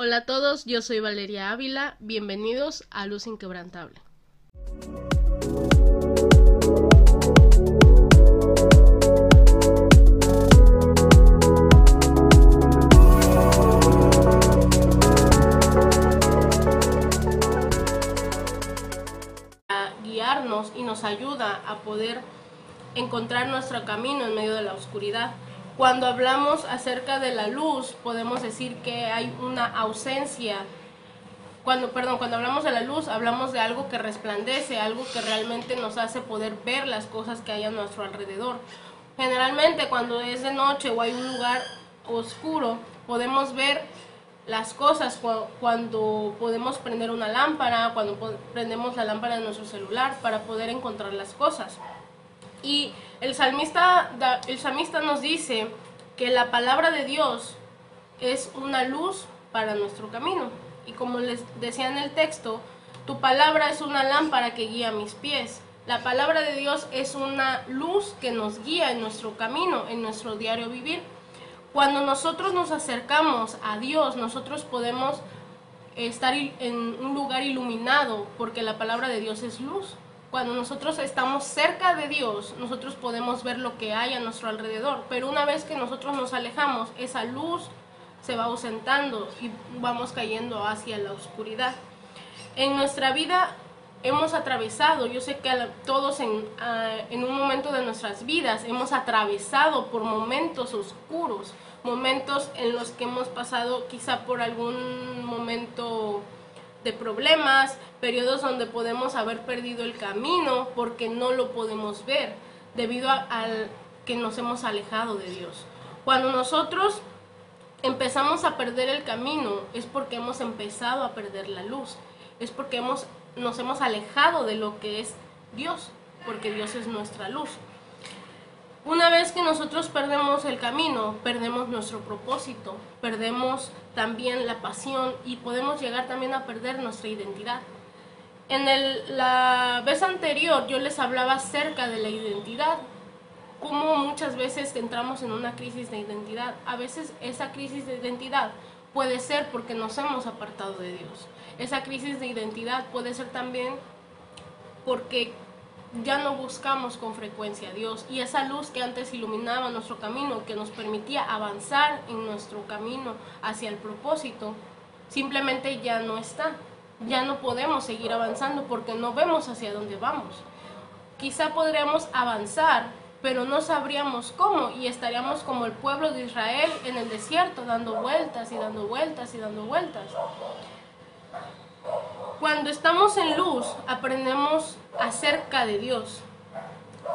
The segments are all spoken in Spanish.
Hola a todos, yo soy Valeria Ávila, bienvenidos a Luz Inquebrantable. A guiarnos y nos ayuda a poder encontrar nuestro camino en medio de la oscuridad. Cuando hablamos acerca de la luz, podemos decir que hay una ausencia. Cuando, perdón, cuando hablamos de la luz, hablamos de algo que resplandece, algo que realmente nos hace poder ver las cosas que hay a nuestro alrededor. Generalmente cuando es de noche o hay un lugar oscuro, podemos ver las cosas cuando podemos prender una lámpara, cuando prendemos la lámpara de nuestro celular para poder encontrar las cosas. Y el salmista, el salmista nos dice que la palabra de Dios es una luz para nuestro camino. Y como les decía en el texto, tu palabra es una lámpara que guía mis pies. La palabra de Dios es una luz que nos guía en nuestro camino, en nuestro diario vivir. Cuando nosotros nos acercamos a Dios, nosotros podemos estar en un lugar iluminado porque la palabra de Dios es luz. Cuando nosotros estamos cerca de Dios, nosotros podemos ver lo que hay a nuestro alrededor, pero una vez que nosotros nos alejamos, esa luz se va ausentando y vamos cayendo hacia la oscuridad. En nuestra vida hemos atravesado, yo sé que todos en, en, un momento de nuestras vidas hemos atravesado por momentos oscuros, momentos en los que hemos pasado quizá por algún momento de problemas, periodos donde podemos haber perdido el camino porque no lo podemos ver debido al que nos hemos alejado de Dios. Cuando nosotros empezamos a perder el camino es porque hemos empezado a perder la luz, es porque hemos, nos hemos alejado de lo que es Dios, porque Dios es nuestra luz. Una vez que nosotros perdemos el camino, perdemos nuestro propósito, perdemos también la pasión y podemos llegar también a perder nuestra identidad. En la vez anterior yo les hablaba acerca de la identidad, cómo muchas veces entramos en una crisis de identidad. A veces esa crisis de identidad puede ser porque nos hemos apartado de Dios. Esa crisis de identidad puede ser también porque ya no buscamos con frecuencia a Dios y esa luz que antes iluminaba nuestro camino, que nos permitía avanzar en nuestro camino hacia el propósito, simplemente ya no está. Ya no podemos seguir avanzando porque no vemos hacia dónde vamos. Quizá podríamos avanzar, pero no sabríamos cómo y estaríamos como el pueblo de Israel en el desierto, dando vueltas y dando vueltas y dando vueltas. Cuando estamos en luz, aprendemos acerca de Dios.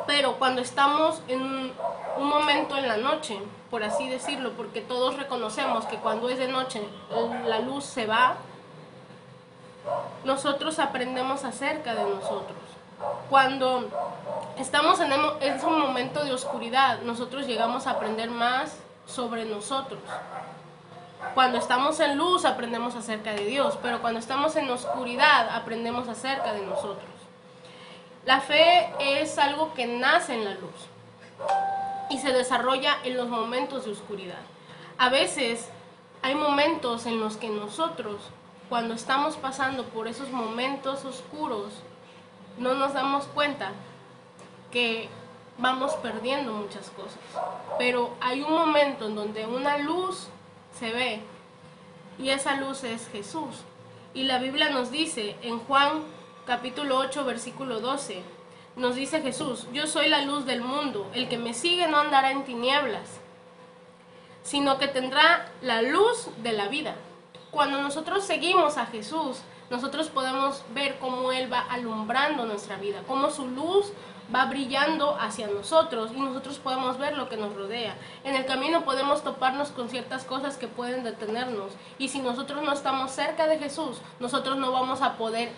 Pero cuando estamos en un momento en la noche, por así decirlo, porque todos reconocemos que cuando es de noche la luz se va, nosotros aprendemos acerca de nosotros. Cuando estamos en un momento de oscuridad, nosotros llegamos a aprender más sobre nosotros. Cuando estamos en luz aprendemos acerca de Dios, pero cuando estamos en oscuridad aprendemos acerca de nosotros. La fe es algo que nace en la luz y se desarrolla en los momentos de oscuridad. A veces hay momentos en los que nosotros, cuando estamos pasando por esos momentos oscuros, no nos damos cuenta que vamos perdiendo muchas cosas. Pero hay un momento en donde una luz se ve. Y esa luz es Jesús. Y la Biblia nos dice en Juan capítulo 8 versículo 12, nos dice Jesús, yo soy la luz del mundo, el que me sigue no andará en tinieblas, sino que tendrá la luz de la vida. Cuando nosotros seguimos a Jesús, nosotros podemos ver cómo Él va alumbrando nuestra vida, cómo su luz va brillando hacia nosotros y nosotros podemos ver lo que nos rodea. En el camino podemos toparnos con ciertas cosas que pueden detenernos y si nosotros no estamos cerca de Jesús, nosotros no vamos a poder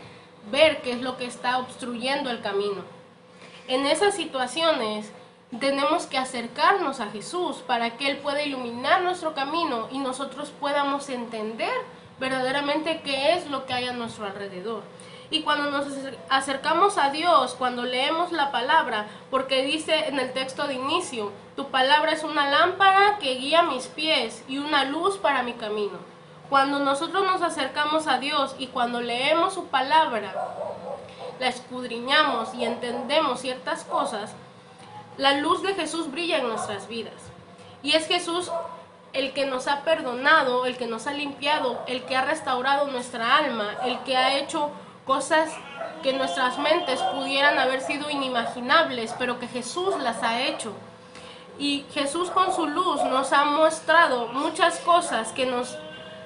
ver qué es lo que está obstruyendo el camino. En esas situaciones tenemos que acercarnos a Jesús para que Él pueda iluminar nuestro camino y nosotros podamos entender verdaderamente qué es lo que hay a nuestro alrededor. Y cuando nos acercamos a Dios, cuando leemos la palabra, porque dice en el texto de inicio, tu palabra es una lámpara que guía mis pies y una luz para mi camino. Cuando nosotros nos acercamos a Dios y cuando leemos su palabra, la escudriñamos y entendemos ciertas cosas, la luz de Jesús brilla en nuestras vidas. Y es Jesús el que nos ha perdonado, el que nos ha limpiado, el que ha restaurado nuestra alma, el que ha hecho cosas que nuestras mentes pudieran haber sido inimaginables, pero que Jesús las ha hecho. Y Jesús con su luz nos ha mostrado muchas cosas que nos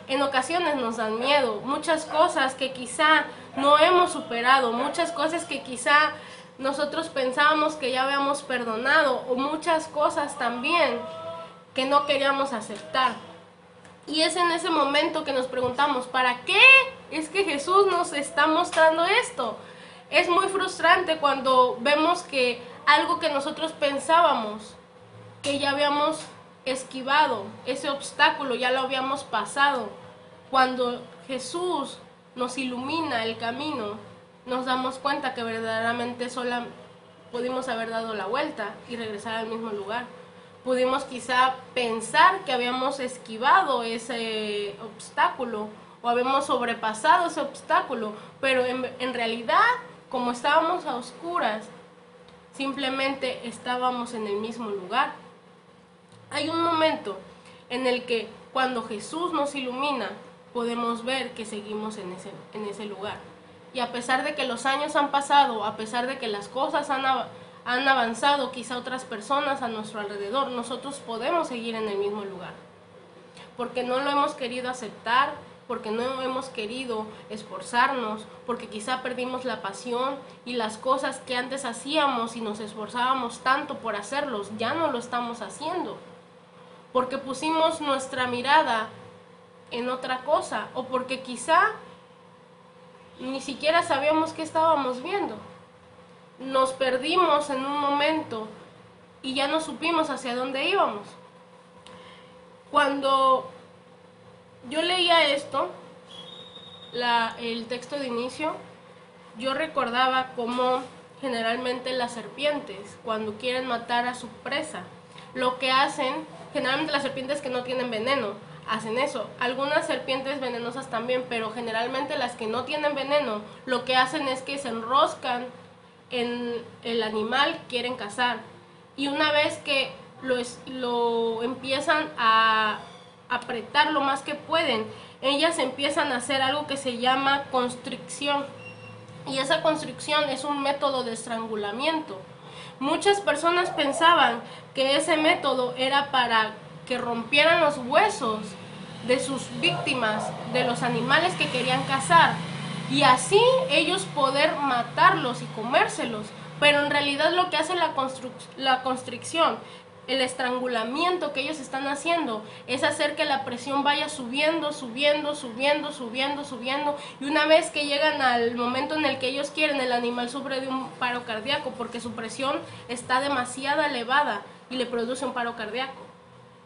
en ocasiones nos dan miedo, muchas cosas que quizá no hemos superado, muchas cosas que quizá nosotros pensábamos que ya habíamos perdonado o muchas cosas también que no queríamos aceptar. Y es en ese momento que nos preguntamos, ¿para qué es que Jesús nos está mostrando esto? Es muy frustrante cuando vemos que algo que nosotros pensábamos que ya habíamos esquivado, ese obstáculo ya lo habíamos pasado. Cuando Jesús nos ilumina el camino, nos damos cuenta que verdaderamente sola pudimos haber dado la vuelta y regresar al mismo lugar. Pudimos quizá pensar que habíamos esquivado ese obstáculo o habíamos sobrepasado ese obstáculo, pero en, en realidad, como estábamos a oscuras, simplemente estábamos en el mismo lugar. Hay un momento en el que cuando Jesús nos ilumina, podemos ver que seguimos en ese, en ese lugar. Y a pesar de que los años han pasado, a pesar de que las cosas han, han avanzado, quizá otras personas a nuestro alrededor, nosotros podemos seguir en el mismo lugar. Porque no lo hemos querido aceptar, porque no hemos querido esforzarnos, porque quizá perdimos la pasión y las cosas que antes hacíamos y nos esforzábamos tanto por hacerlos, ya no lo estamos haciendo. Porque pusimos nuestra mirada en otra cosa o porque quizá ni siquiera sabíamos qué estábamos viendo. Nos perdimos en un momento y ya no supimos hacia dónde íbamos. Cuando yo leía esto, el texto de inicio, yo recordaba cómo generalmente las serpientes, cuando quieren matar a su presa, lo que hacen, generalmente las serpientes que no tienen veneno, hacen eso. Algunas serpientes venenosas también, pero generalmente las que no tienen veneno, lo que hacen es que se enroscan en el animal quieren cazar. Y una vez que lo, lo empiezan a apretar lo más que pueden, ellas empiezan a hacer algo que se llama constricción. Y esa constricción es un método de estrangulamiento. Muchas personas pensaban que ese método era para que rompieran los huesos de sus víctimas, de los animales que querían cazar, y así ellos poder matarlos y comérselos. Pero en realidad lo que hace la, la constricción, el estrangulamiento que ellos están haciendo, es hacer que la presión vaya subiendo, subiendo, subiendo, subiendo, subiendo. Y una vez que llegan al momento en el que ellos quieren, el animal sufre de un paro cardíaco porque su presión está demasiado elevada y le produce un paro cardíaco.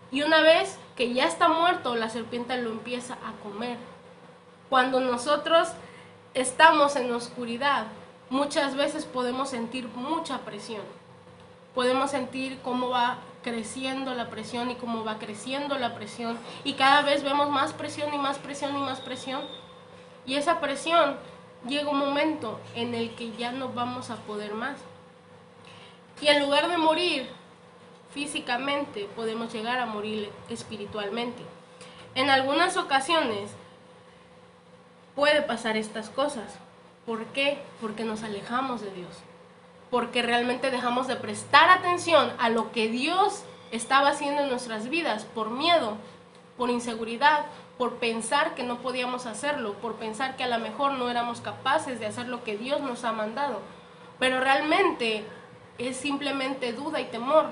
Y una vez que ya está muerto, la serpiente lo empieza a comer. Cuando nosotros estamos en oscuridad, muchas veces podemos sentir mucha presión. Podemos sentir cómo va creciendo la presión y cómo va creciendo la presión. Y cada vez vemos más presión y más presión y más presión. Y esa presión llega un momento en el que ya no vamos a poder más. Y en lugar de morir, físicamente, podemos llegar a morir espiritualmente. En algunas ocasiones puede pasar estas cosas. ¿Por qué? Porque nos alejamos de Dios. Porque realmente dejamos de prestar atención a lo que Dios estaba haciendo en nuestras vidas por miedo, por inseguridad, por pensar que no podíamos hacerlo, por pensar que a lo mejor no éramos capaces de hacer lo que Dios nos ha mandado. Pero realmente es simplemente duda y temor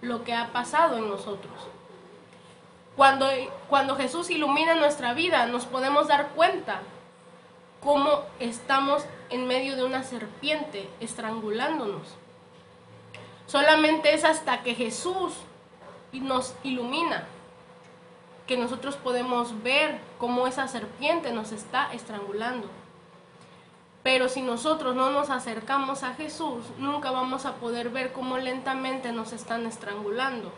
lo que ha pasado en nosotros. Cuando, cuando Jesús ilumina nuestra vida, nos podemos dar cuenta cómo estamos en medio de una serpiente estrangulándonos. Solamente es hasta que Jesús nos ilumina que nosotros podemos ver cómo esa serpiente nos está estrangulando. Pero si nosotros no nos acercamos a Jesús, nunca vamos a poder ver cómo lentamente nos están estrangulando.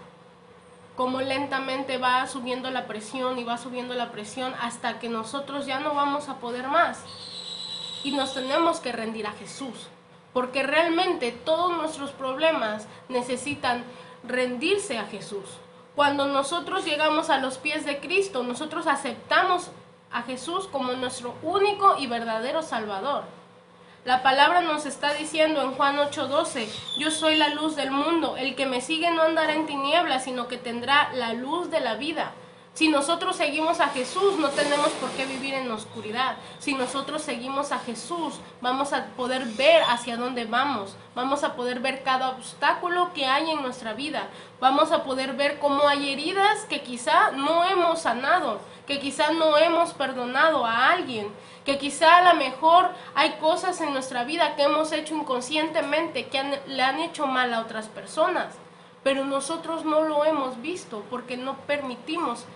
Cómo lentamente va subiendo la presión y va subiendo la presión hasta que nosotros ya no vamos a poder más. Y nos tenemos que rendir a Jesús, porque realmente todos nuestros problemas necesitan rendirse a Jesús. Cuando nosotros llegamos a los pies de Cristo, nosotros aceptamos a Jesús como nuestro único y verdadero Salvador. La palabra nos está diciendo en Juan 8:12, yo soy la luz del mundo, el que me sigue no andará en tinieblas, sino que tendrá la luz de la vida. Si nosotros seguimos a Jesús, no tenemos por qué vivir en oscuridad. Si nosotros seguimos a Jesús, vamos a poder ver hacia dónde vamos. Vamos a poder ver cada obstáculo que hay en nuestra vida. Vamos a poder ver cómo hay heridas que quizá no hemos sanado, que quizá no hemos perdonado a alguien, que quizá a lo mejor hay cosas en nuestra vida que hemos hecho inconscientemente que le han hecho mal a otras personas, pero nosotros no lo hemos visto porque no permitimos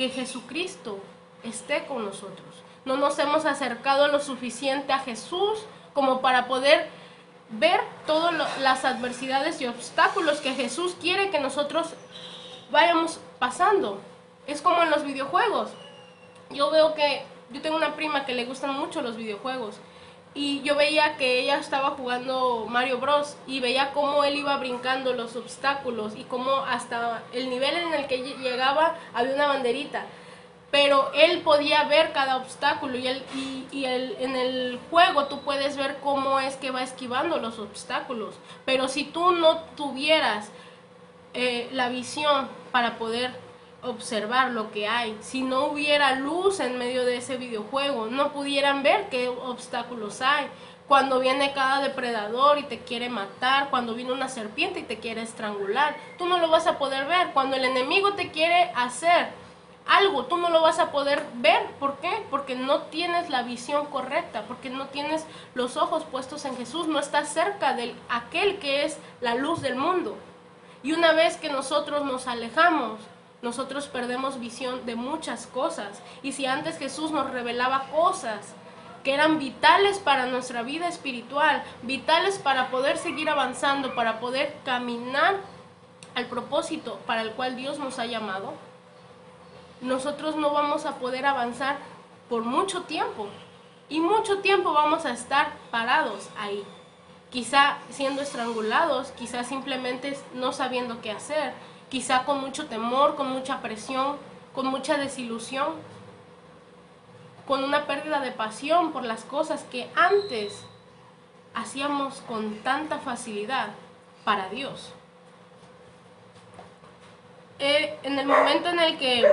que Jesucristo esté con nosotros. No nos hemos acercado lo suficiente a Jesús como para poder ver todas las adversidades y obstáculos que Jesús quiere que nosotros vayamos pasando. Es como en los videojuegos. Yo veo que yo tengo una prima que le gustan mucho los videojuegos y yo veía que ella estaba jugando Mario Bros y veía cómo él iba brincando los obstáculos y cómo hasta el nivel en el que llegaba había una banderita pero él podía ver cada obstáculo y, él, y, en el juego tú puedes ver cómo es que va esquivando los obstáculos. Pero si tú no tuvieras eh, la visión para poder observar lo que hay. Si no hubiera luz en medio de ese videojuego, no pudieran ver qué obstáculos hay. Cuando viene cada depredador y te quiere matar, cuando viene una serpiente y te quiere estrangular, tú no lo vas a poder ver. Cuando el enemigo te quiere hacer algo, tú no lo vas a poder ver. ¿Por qué? Porque no tienes la visión correcta, porque no tienes los ojos puestos en Jesús, no estás cerca de aquel que es la luz del mundo. Y una vez que nosotros nos alejamos, nosotros perdemos visión de muchas cosas. Y si antes Jesús nos revelaba cosas que eran vitales para nuestra vida espiritual, vitales para poder seguir avanzando, para poder caminar al propósito para el cual Dios nos ha llamado, nosotros no vamos a poder avanzar por mucho tiempo. Y mucho tiempo vamos a estar parados ahí. Quizá siendo estrangulados, quizá simplemente no sabiendo qué hacer, quizá con mucho temor, con mucha presión, con mucha desilusión, con una pérdida de pasión por las cosas que antes hacíamos con tanta facilidad para Dios. Eh, en el momento en el que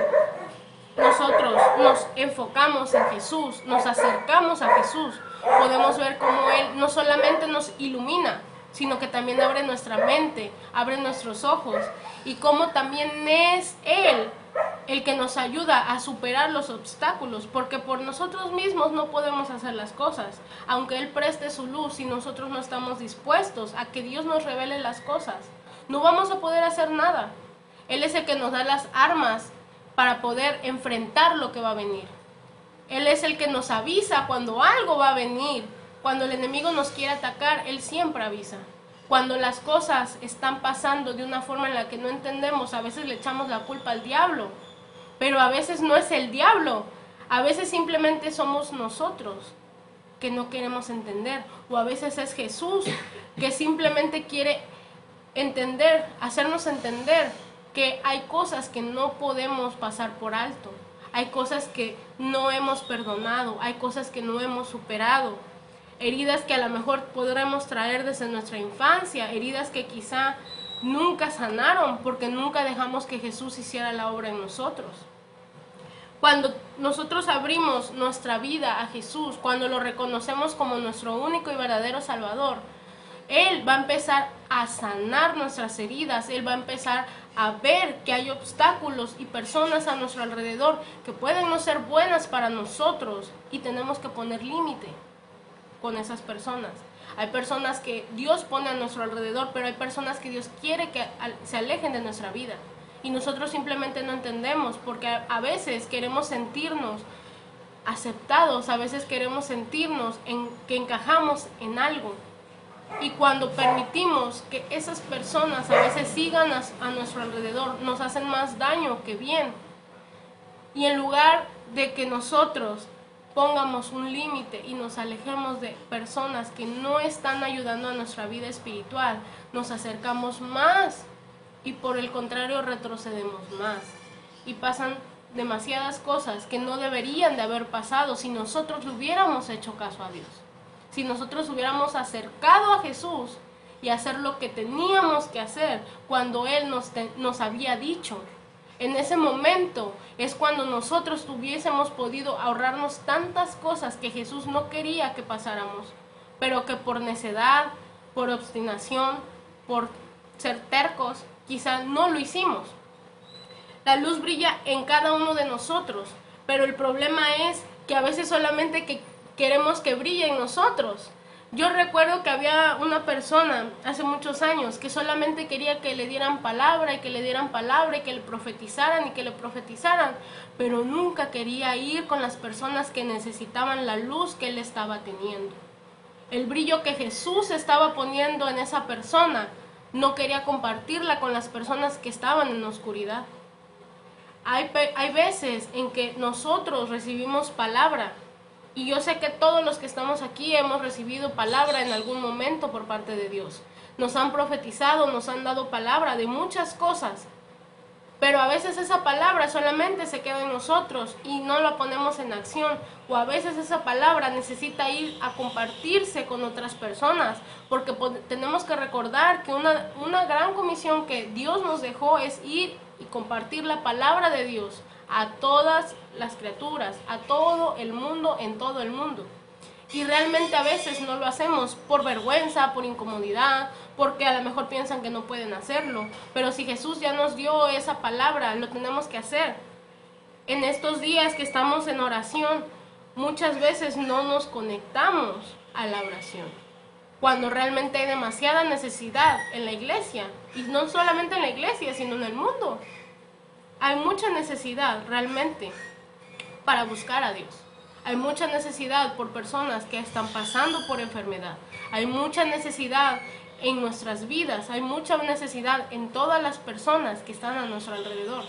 nosotros nos enfocamos en Jesús, nos acercamos a Jesús, podemos ver cómo Él no solamente nos ilumina, sino que también abre nuestra mente, abre nuestros ojos y cómo también es Él el que nos ayuda a superar los obstáculos, porque por nosotros mismos no podemos hacer las cosas, aunque Él preste su luz y nosotros no estamos dispuestos a que Dios nos revele las cosas, no vamos a poder hacer nada. Él es el que nos da las armas para poder enfrentar lo que va a venir. Él es el que nos avisa cuando algo va a venir, cuando el enemigo nos quiere atacar, Él siempre avisa. Cuando las cosas están pasando de una forma en la que no entendemos, a veces le echamos la culpa al diablo, pero a veces no es el diablo, a veces simplemente somos nosotros que no queremos entender, o a veces es Jesús que simplemente quiere entender, hacernos entender que hay cosas que no podemos pasar por alto, hay cosas que no hemos perdonado, hay cosas que no hemos superado, heridas que a lo mejor podremos traer desde nuestra infancia, heridas que quizá nunca sanaron porque nunca dejamos que Jesús hiciera la obra en nosotros. Cuando nosotros abrimos nuestra vida a Jesús, cuando lo reconocemos como nuestro único y verdadero Salvador, Él va a empezar a sanar nuestras heridas, Él va a empezar a ver que hay obstáculos y personas a nuestro alrededor que pueden no ser buenas para nosotros y tenemos que poner límite con esas personas. Hay personas que Dios pone a nuestro alrededor, pero hay personas que Dios quiere que se alejen de nuestra vida. Y nosotros simplemente no entendemos, porque a veces queremos sentirnos aceptados, a veces queremos sentirnos en que encajamos en algo. Y cuando permitimos que esas personas a veces sigan a nuestro alrededor, nos hacen más daño que bien. Y en lugar de que nosotros pongamos un límite y nos alejemos de personas que no están ayudando a nuestra vida espiritual, nos acercamos más y por el contrario retrocedemos más. Y pasan demasiadas cosas que no deberían de haber pasado si nosotros hubiéramos hecho caso a Dios. Si nosotros hubiéramos acercado a Jesús y hacer lo que teníamos que hacer cuando Él nos, nos había dicho. En ese momento es cuando nosotros hubiésemos podido ahorrarnos tantas cosas que Jesús no quería que pasáramos, pero que por necedad, por obstinación, por ser tercos, quizá no lo hicimos. La luz brilla en cada uno de nosotros, pero el problema es que a veces solamente que queremos que brille en nosotros. Yo recuerdo que había una persona hace muchos años que solamente quería que le dieran palabra y que le dieran palabra y que le profetizaran y que le profetizaran, pero nunca quería ir con las personas que necesitaban la luz que él estaba teniendo. El brillo que Jesús estaba poniendo en esa persona no quería compartirla con las personas que estaban en oscuridad. Hay, hay veces en que nosotros recibimos palabra y yo sé que todos los que estamos aquí hemos recibido palabra en algún momento por parte de Dios. Nos han profetizado, nos han dado palabra de muchas cosas. Pero a veces esa palabra solamente se queda en nosotros y no la ponemos en acción. O a veces esa palabra necesita ir a compartirse con otras personas. Porque tenemos que recordar que una, una gran comisión que Dios nos dejó es ir y compartir la palabra de Dios a todas las criaturas, a todo el mundo, en todo el mundo. Y realmente a veces no lo hacemos por vergüenza, por incomodidad, porque a lo mejor piensan que no pueden hacerlo. Pero si Jesús ya nos dio esa palabra, lo tenemos que hacer. En estos días que estamos en oración, muchas veces no nos conectamos a la oración. Cuando realmente hay demasiada necesidad en la iglesia. Y no solamente en la iglesia, sino en el mundo. Hay mucha necesidad realmente para buscar a Dios. Hay mucha necesidad por personas que están pasando por enfermedad. Hay mucha necesidad en nuestras vidas. Hay mucha necesidad en todas las personas que están a nuestro alrededor.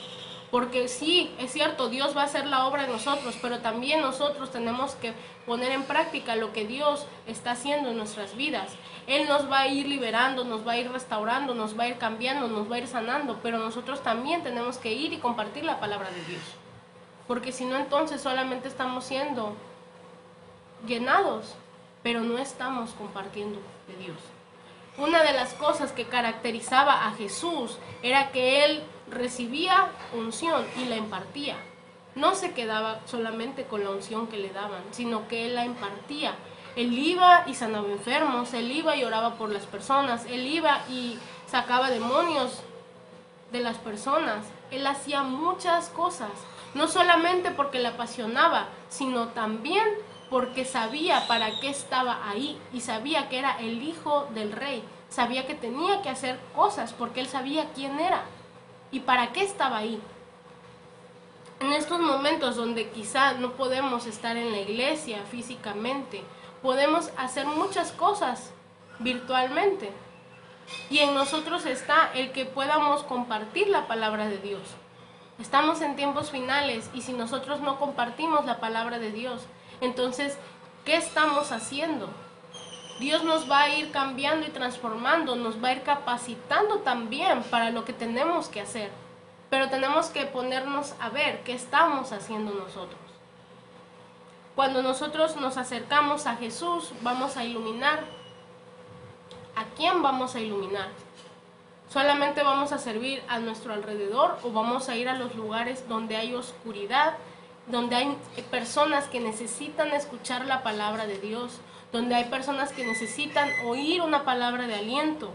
Porque sí, es cierto, Dios va a hacer la obra en nosotros, pero también nosotros tenemos que poner en práctica lo que Dios está haciendo en nuestras vidas. Él nos va a ir liberando, nos va a ir restaurando, nos va a ir cambiando, nos va a ir sanando, pero nosotros también tenemos que ir y compartir la palabra de Dios. Porque si no, entonces solamente estamos siendo llenados, pero no estamos compartiendo de Dios. Una de las cosas que caracterizaba a Jesús era que Él recibía unción y la impartía. No se quedaba solamente con la unción que le daban, sino que Él la impartía. Él iba y sanaba enfermos, Él iba y oraba por las personas, Él iba y sacaba demonios de las personas. Él hacía muchas cosas, no solamente porque le apasionaba, sino también porque sabía para qué estaba ahí y sabía que era el hijo del rey, sabía que tenía que hacer cosas porque él sabía quién era y para qué estaba ahí. En estos momentos donde quizá no podemos estar en la iglesia físicamente, podemos hacer muchas cosas virtualmente. Y en nosotros está el que podamos compartir la palabra de Dios. Estamos en tiempos finales y si nosotros no compartimos la palabra de Dios, entonces, ¿qué estamos haciendo? Dios nos va a ir cambiando y transformando, nos va a ir capacitando también para lo que tenemos que hacer. Pero tenemos que ponernos a ver qué estamos haciendo nosotros. Cuando nosotros nos acercamos a Jesús, vamos a iluminar. ¿A quién vamos a iluminar? ¿Solamente vamos a servir a nuestro alrededor o vamos a ir a los lugares donde hay oscuridad donde hay personas que necesitan escuchar la palabra de Dios, donde hay personas que necesitan oír una palabra de aliento.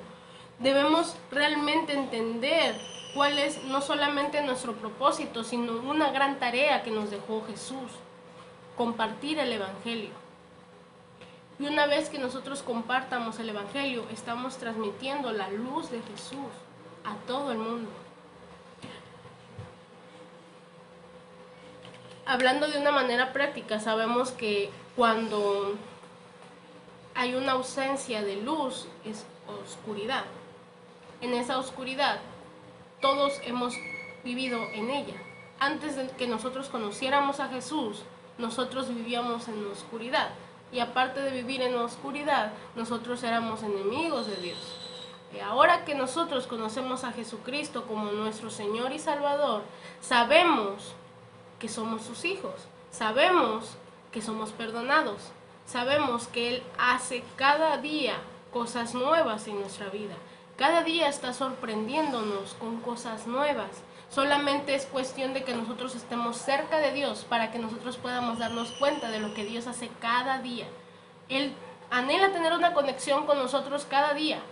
Debemos realmente entender cuál es no solamente nuestro propósito, sino una gran tarea que nos dejó Jesús, compartir el Evangelio. Y una vez que nosotros compartamos el Evangelio, estamos transmitiendo la luz de Jesús a todo el mundo. Hablando de una manera práctica, sabemos que cuando hay una ausencia de luz, es oscuridad. En esa oscuridad todos hemos vivido en ella. Antes de que nosotros conociéramos a Jesús, nosotros vivíamos en oscuridad. Y aparte de vivir en oscuridad, nosotros éramos enemigos de Dios. Ahora que nosotros conocemos a Jesucristo como nuestro Señor y Salvador, sabemos que somos sus hijos, sabemos que somos perdonados, sabemos que Él hace cada día cosas nuevas en nuestra vida. Cada día está sorprendiéndonos con cosas nuevas. Solamente es cuestión de que nosotros estemos cerca de Dios para que nosotros podamos darnos cuenta de lo que Dios hace cada día. Él anhela tener una conexión con nosotros cada día.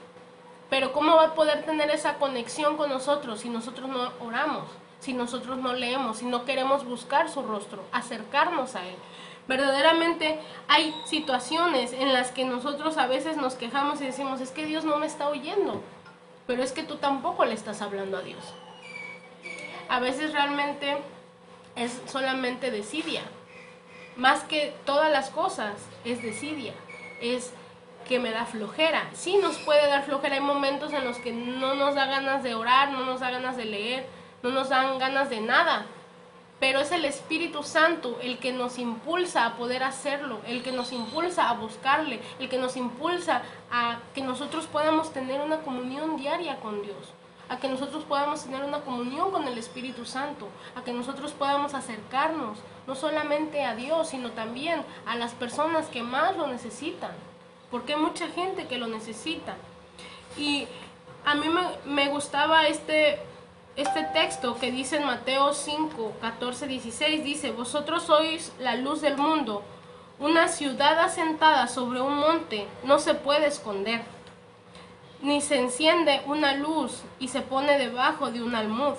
Pero ¿cómo va a poder tener esa conexión con nosotros si nosotros no oramos, si nosotros no leemos, si no queremos buscar su rostro, acercarnos a Él? Verdaderamente hay situaciones en las que nosotros a veces nos quejamos y decimos, es que Dios no me está oyendo, pero es que tú tampoco le estás hablando a Dios. A veces realmente es solamente desidia. Más que todas las cosas es desidia. Es que me da flojera. Sí nos puede dar flojera. Hay momentos en los que no nos da ganas de orar, no nos da ganas de leer, no nos dan ganas de nada pero es el Espíritu Santo el que nos impulsa a poder hacerlo, el que nos impulsa a buscarle, el que nos impulsa a que nosotros podamos tener una comunión diaria con Dios, a que nosotros podamos tener una comunión con el Espíritu Santo, a que nosotros podamos acercarnos no solamente a Dios, sino también a las personas que más lo necesitan, porque hay mucha gente que lo necesita. Y a mí me, me gustaba este este texto que dice en Mateo 5, 14, 16, dice, vosotros sois la luz del mundo. Una ciudad asentada sobre un monte no se puede esconder, ni se enciende una luz y se pone debajo de un almud,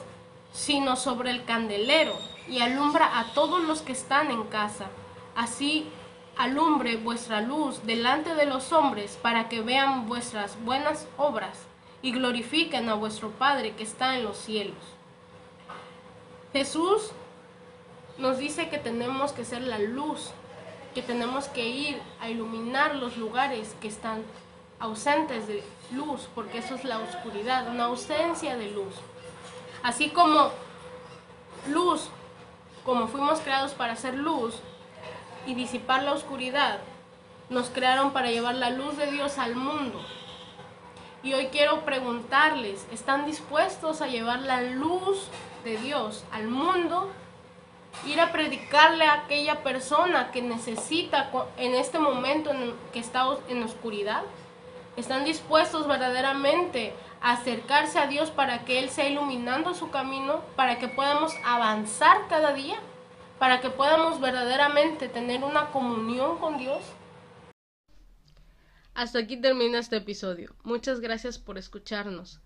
sino sobre el candelero y alumbra a todos los que están en casa. Así alumbre vuestra luz delante de los hombres para que vean vuestras buenas obras y glorifiquen a vuestro Padre que está en los cielos. Jesús nos dice que tenemos que ser la luz, que tenemos que ir a iluminar los lugares que están ausentes de luz, porque eso es la oscuridad, una ausencia de luz. Así como luz, como fuimos creados para ser luz y disipar la oscuridad, nos crearon para llevar la luz de Dios al mundo. Y hoy quiero preguntarles, ¿están dispuestos a llevar la luz de Dios al mundo? Ir a predicarle a aquella persona que necesita en este momento en que está en oscuridad. ¿Están dispuestos verdaderamente a acercarse a Dios para que Él sea iluminando su camino, para que podamos avanzar cada día, para que podamos verdaderamente tener una comunión con Dios? Hasta aquí termina este episodio. Muchas gracias por escucharnos.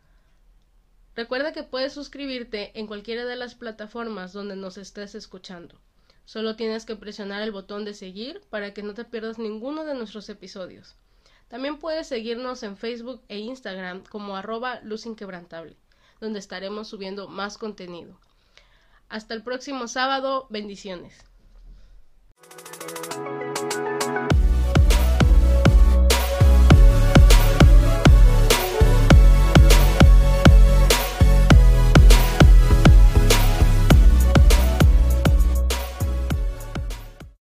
Recuerda que puedes suscribirte en cualquiera de las plataformas donde nos estés escuchando. Solo tienes que presionar el botón de seguir para que no te pierdas ninguno de nuestros episodios. También puedes seguirnos en Facebook e Instagram como arroba luz inquebrantable, donde estaremos subiendo más contenido. Hasta el próximo sábado, bendiciones.